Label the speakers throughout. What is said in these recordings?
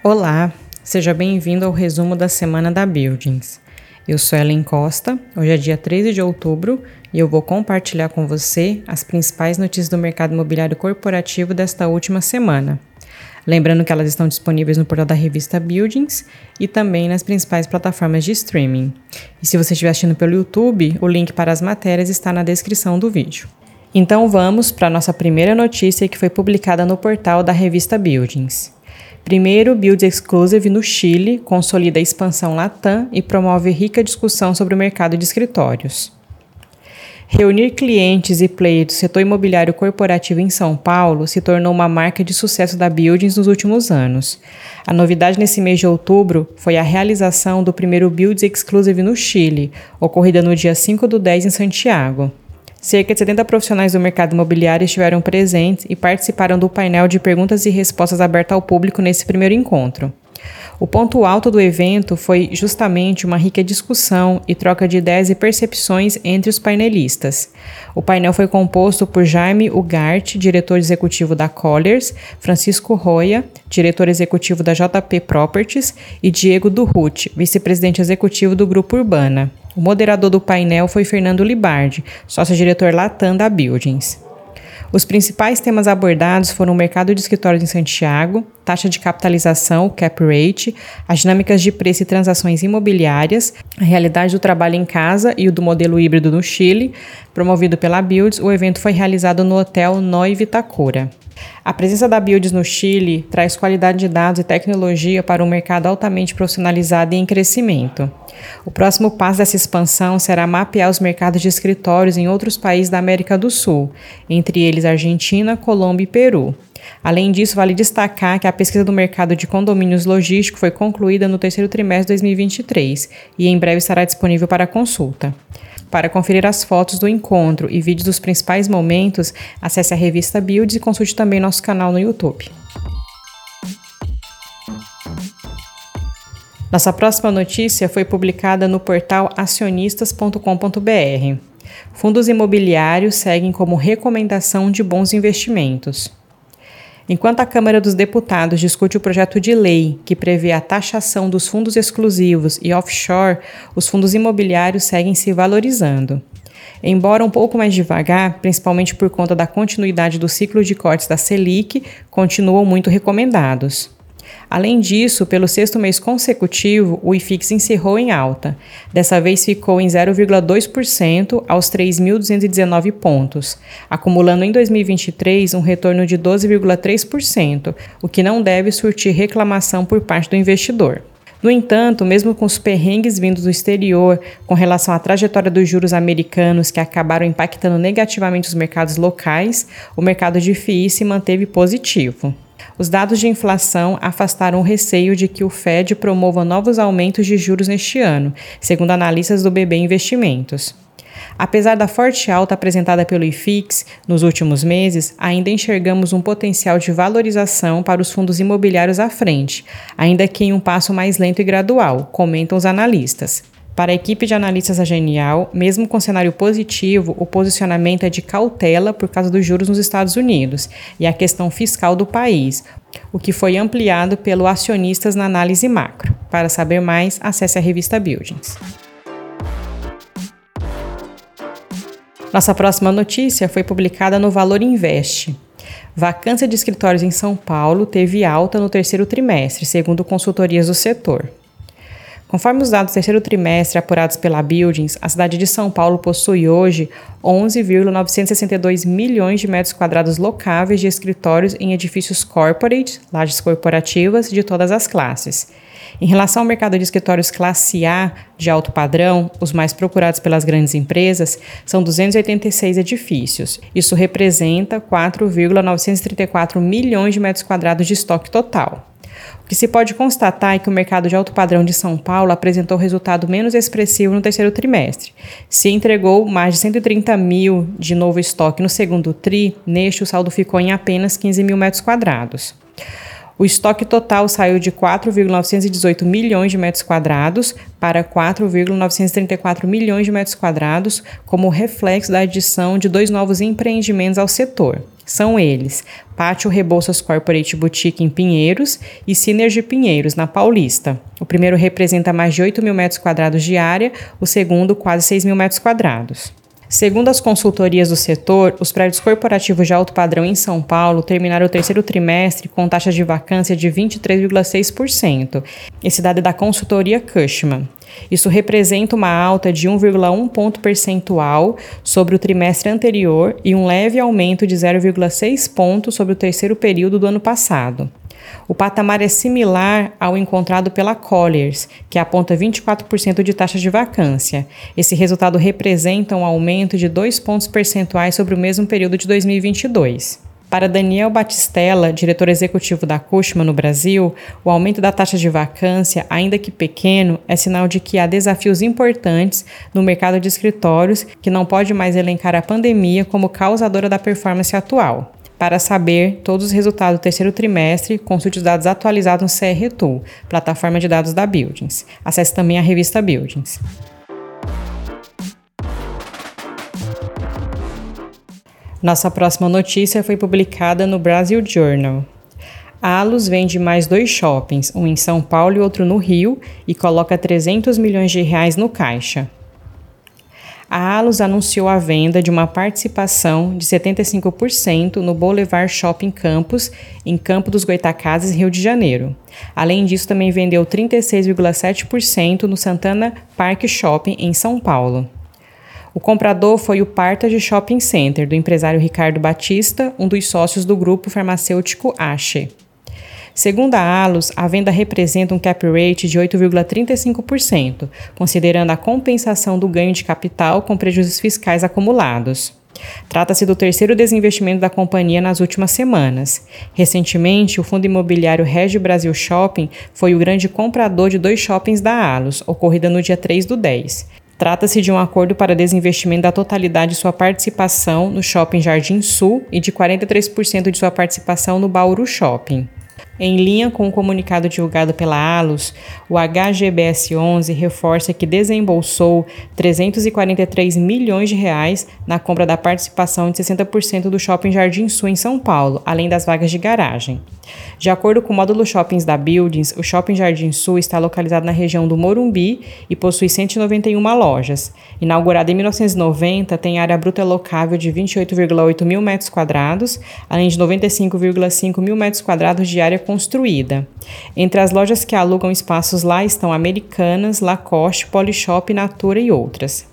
Speaker 1: Olá, seja bem-vindo ao resumo da semana da Buildings. Eu sou Ellen Costa, hoje é dia 13 de outubro e eu vou compartilhar com você as principais notícias do mercado imobiliário corporativo desta última semana. Lembrando que elas estão disponíveis no portal da revista Buildings e também nas principais plataformas de streaming. E se você estiver assistindo pelo YouTube, o link para as matérias está na descrição do vídeo. Então vamos para a nossa primeira notícia que foi publicada no portal da revista Buildings. Primeiro, Build Exclusive no Chile consolida a expansão Latam e promove rica discussão sobre o mercado de escritórios. Reunir clientes e players do setor imobiliário corporativo em São Paulo se tornou uma marca de sucesso da Buildings nos últimos anos. A novidade nesse mês de outubro foi a realização do primeiro Builds Exclusive no Chile, ocorrida no dia 5 do 10 em Santiago. Cerca de 70 profissionais do mercado imobiliário estiveram presentes e participaram do painel de perguntas e respostas aberto ao público nesse primeiro encontro. O ponto alto do evento foi justamente uma rica discussão e troca de ideias e percepções entre os painelistas. O painel foi composto por Jaime Ugarte, diretor executivo da Colliers, Francisco Roya, diretor executivo da JP Properties, e Diego Durruti, vice-presidente executivo do Grupo Urbana. O moderador do painel foi Fernando Libardi, sócio-diretor Latam da Buildings. Os principais temas abordados foram o mercado de escritórios em Santiago, taxa de capitalização, cap rate, as dinâmicas de preço e transações imobiliárias, a realidade do trabalho em casa e o do modelo híbrido no Chile. Promovido pela Builds, o evento foi realizado no Hotel Noi Vitacura. A presença da Builds no Chile traz qualidade de dados e tecnologia para um mercado altamente profissionalizado e em crescimento. O próximo passo dessa expansão será mapear os mercados de escritórios em outros países da América do Sul, entre eles Argentina, Colômbia e Peru. Além disso, vale destacar que a pesquisa do mercado de condomínios logísticos foi concluída no terceiro trimestre de 2023 e em breve estará disponível para consulta. Para conferir as fotos do encontro e vídeos dos principais momentos, acesse a revista Builds e consulte também nosso canal no YouTube. Nossa próxima notícia foi publicada no portal acionistas.com.br. Fundos imobiliários seguem como recomendação de bons investimentos. Enquanto a Câmara dos Deputados discute o projeto de lei que prevê a taxação dos fundos exclusivos e offshore, os fundos imobiliários seguem se valorizando. Embora um pouco mais devagar, principalmente por conta da continuidade do ciclo de cortes da Selic, continuam muito recomendados. Além disso, pelo sexto mês consecutivo, o IFIX encerrou em alta. Dessa vez ficou em 0,2% aos 3.219 pontos, acumulando em 2023 um retorno de 12,3%, o que não deve surtir reclamação por parte do investidor. No entanto, mesmo com os perrengues vindos do exterior com relação à trajetória dos juros americanos que acabaram impactando negativamente os mercados locais, o mercado de FII se manteve positivo. Os dados de inflação afastaram o receio de que o Fed promova novos aumentos de juros neste ano, segundo analistas do BB Investimentos. Apesar da forte alta apresentada pelo IFIX nos últimos meses, ainda enxergamos um potencial de valorização para os fundos imobiliários à frente, ainda que em um passo mais lento e gradual, comentam os analistas. Para a equipe de analistas da Genial, mesmo com cenário positivo, o posicionamento é de cautela por causa dos juros nos Estados Unidos e a questão fiscal do país, o que foi ampliado pelo acionistas na análise macro. Para saber mais, acesse a revista Buildings. Nossa próxima notícia foi publicada no Valor Invest. Vacância de escritórios em São Paulo teve alta no terceiro trimestre, segundo consultorias do setor. Conforme os dados do terceiro trimestre apurados pela Buildings, a cidade de São Paulo possui hoje 11,962 milhões de metros quadrados locáveis de escritórios em edifícios corporate, lajes corporativas de todas as classes. Em relação ao mercado de escritórios classe A de alto padrão, os mais procurados pelas grandes empresas, são 286 edifícios. Isso representa 4,934 milhões de metros quadrados de estoque total. O que se pode constatar é que o mercado de alto padrão de São Paulo apresentou resultado menos expressivo no terceiro trimestre. Se entregou mais de 130 mil de novo estoque no segundo TRI, neste o saldo ficou em apenas 15 mil metros quadrados. O estoque total saiu de 4,918 milhões de metros quadrados para 4,934 milhões de metros quadrados, como reflexo da adição de dois novos empreendimentos ao setor. São eles: Pátio Rebouças Corporate Boutique em Pinheiros e Synergy Pinheiros, na Paulista. O primeiro representa mais de 8 mil metros quadrados de área, o segundo, quase 6 mil metros quadrados. Segundo as consultorias do setor, os prédios corporativos de alto padrão em São Paulo terminaram o terceiro trimestre com taxa de vacância de 23,6%. Esse dado é da consultoria Cushman. Isso representa uma alta de 1,1 ponto percentual sobre o trimestre anterior e um leve aumento de 0,6 pontos sobre o terceiro período do ano passado. O patamar é similar ao encontrado pela Colliers, que aponta 24% de taxa de vacância. Esse resultado representa um aumento de 2 pontos percentuais sobre o mesmo período de 2022. Para Daniel Batistella, diretor executivo da Cushman no Brasil, o aumento da taxa de vacância, ainda que pequeno, é sinal de que há desafios importantes no mercado de escritórios que não pode mais elencar a pandemia como causadora da performance atual. Para saber todos os resultados do terceiro trimestre, consulte os dados atualizados no CR Tool, plataforma de dados da Buildings. Acesse também a revista Buildings. Nossa próxima notícia foi publicada no Brasil Journal. A Alus vende mais dois shoppings, um em São Paulo e outro no Rio, e coloca 300 milhões de reais no caixa a Alus anunciou a venda de uma participação de 75% no Boulevard Shopping Campus, em Campo dos Goitacazes, Rio de Janeiro. Além disso, também vendeu 36,7% no Santana Park Shopping, em São Paulo. O comprador foi o Partage Shopping Center, do empresário Ricardo Batista, um dos sócios do grupo farmacêutico Ache. Segundo a Alus, a venda representa um cap rate de 8,35%, considerando a compensação do ganho de capital com prejuízos fiscais acumulados. Trata-se do terceiro desinvestimento da companhia nas últimas semanas. Recentemente, o fundo imobiliário Regio Brasil Shopping foi o grande comprador de dois shoppings da Alus, ocorrida no dia 3 do 10. Trata-se de um acordo para desinvestimento da totalidade de sua participação no Shopping Jardim Sul e de 43% de sua participação no Bauru Shopping. Em linha com o comunicado divulgado pela ALUS, o HGBS11 reforça que desembolsou 343 milhões de reais na compra da participação de 60% do Shopping Jardim Sul em São Paulo, além das vagas de garagem. De acordo com o módulo Shoppings da Buildings, o Shopping Jardim Sul está localizado na região do Morumbi e possui 191 lojas. Inaugurado em 1990, tem área bruta locável de 28,8 mil metros quadrados, além de 95,5 mil metros quadrados de área construída. Entre as lojas que alugam espaços lá estão Americanas, Lacoste, Polishop, Natura e outras.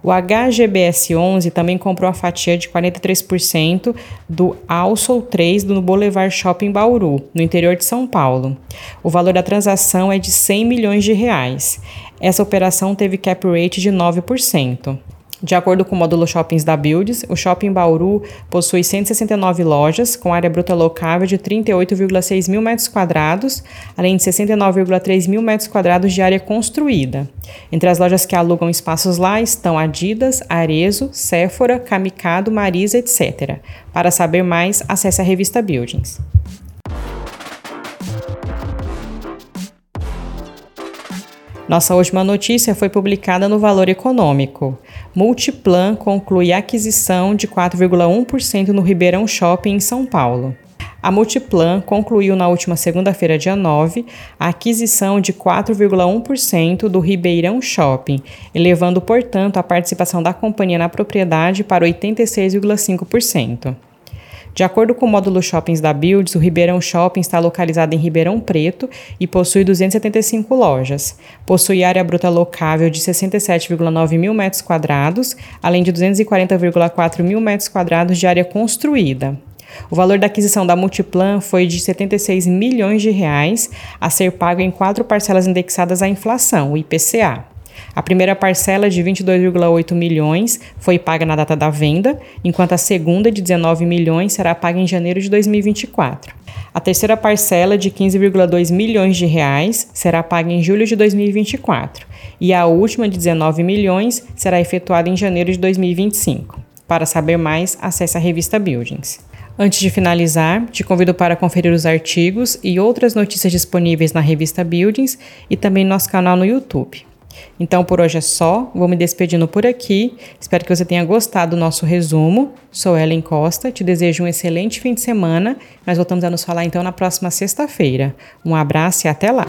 Speaker 1: O HGBS11 também comprou a fatia de 43% do Alsol 3 do Boulevard Shopping Bauru, no interior de São Paulo. O valor da transação é de 100 milhões de reais. Essa operação teve cap rate de 9%. De acordo com o módulo Shoppings da Builds, o Shopping Bauru possui 169 lojas, com área bruta locável de 38,6 mil metros quadrados, além de 69,3 mil metros quadrados de área construída. Entre as lojas que alugam espaços lá estão Adidas, Arezo, Sephora, Kamikado, Marisa, etc. Para saber mais, acesse a revista Buildings. Nossa última notícia foi publicada no Valor Econômico. Multiplan conclui a aquisição de 4,1% no Ribeirão Shopping em São Paulo. A Multiplan concluiu na última segunda-feira, dia 9, a aquisição de 4,1% do Ribeirão Shopping, elevando, portanto, a participação da companhia na propriedade para 86,5%. De acordo com o módulo Shoppings da Builds, o Ribeirão Shopping está localizado em Ribeirão Preto e possui 275 lojas. Possui área bruta locável de 67,9 mil metros quadrados, além de 240,4 mil metros quadrados de área construída. O valor da aquisição da Multiplan foi de 76 milhões de reais, a ser pago em quatro parcelas indexadas à inflação, o IPCA. A primeira parcela de 22,8 milhões foi paga na data da venda, enquanto a segunda de 19 milhões será paga em janeiro de 2024. A terceira parcela de 15,2 milhões de reais será paga em julho de 2024 e a última de 19 milhões será efetuada em janeiro de 2025. Para saber mais, acesse a revista Buildings. Antes de finalizar, te convido para conferir os artigos e outras notícias disponíveis na revista Buildings e também no nosso canal no YouTube. Então por hoje é só, vou me despedindo por aqui. Espero que você tenha gostado do nosso resumo. Sou Ellen Costa, te desejo um excelente fim de semana. Nós voltamos a nos falar então na próxima sexta-feira. Um abraço e até lá!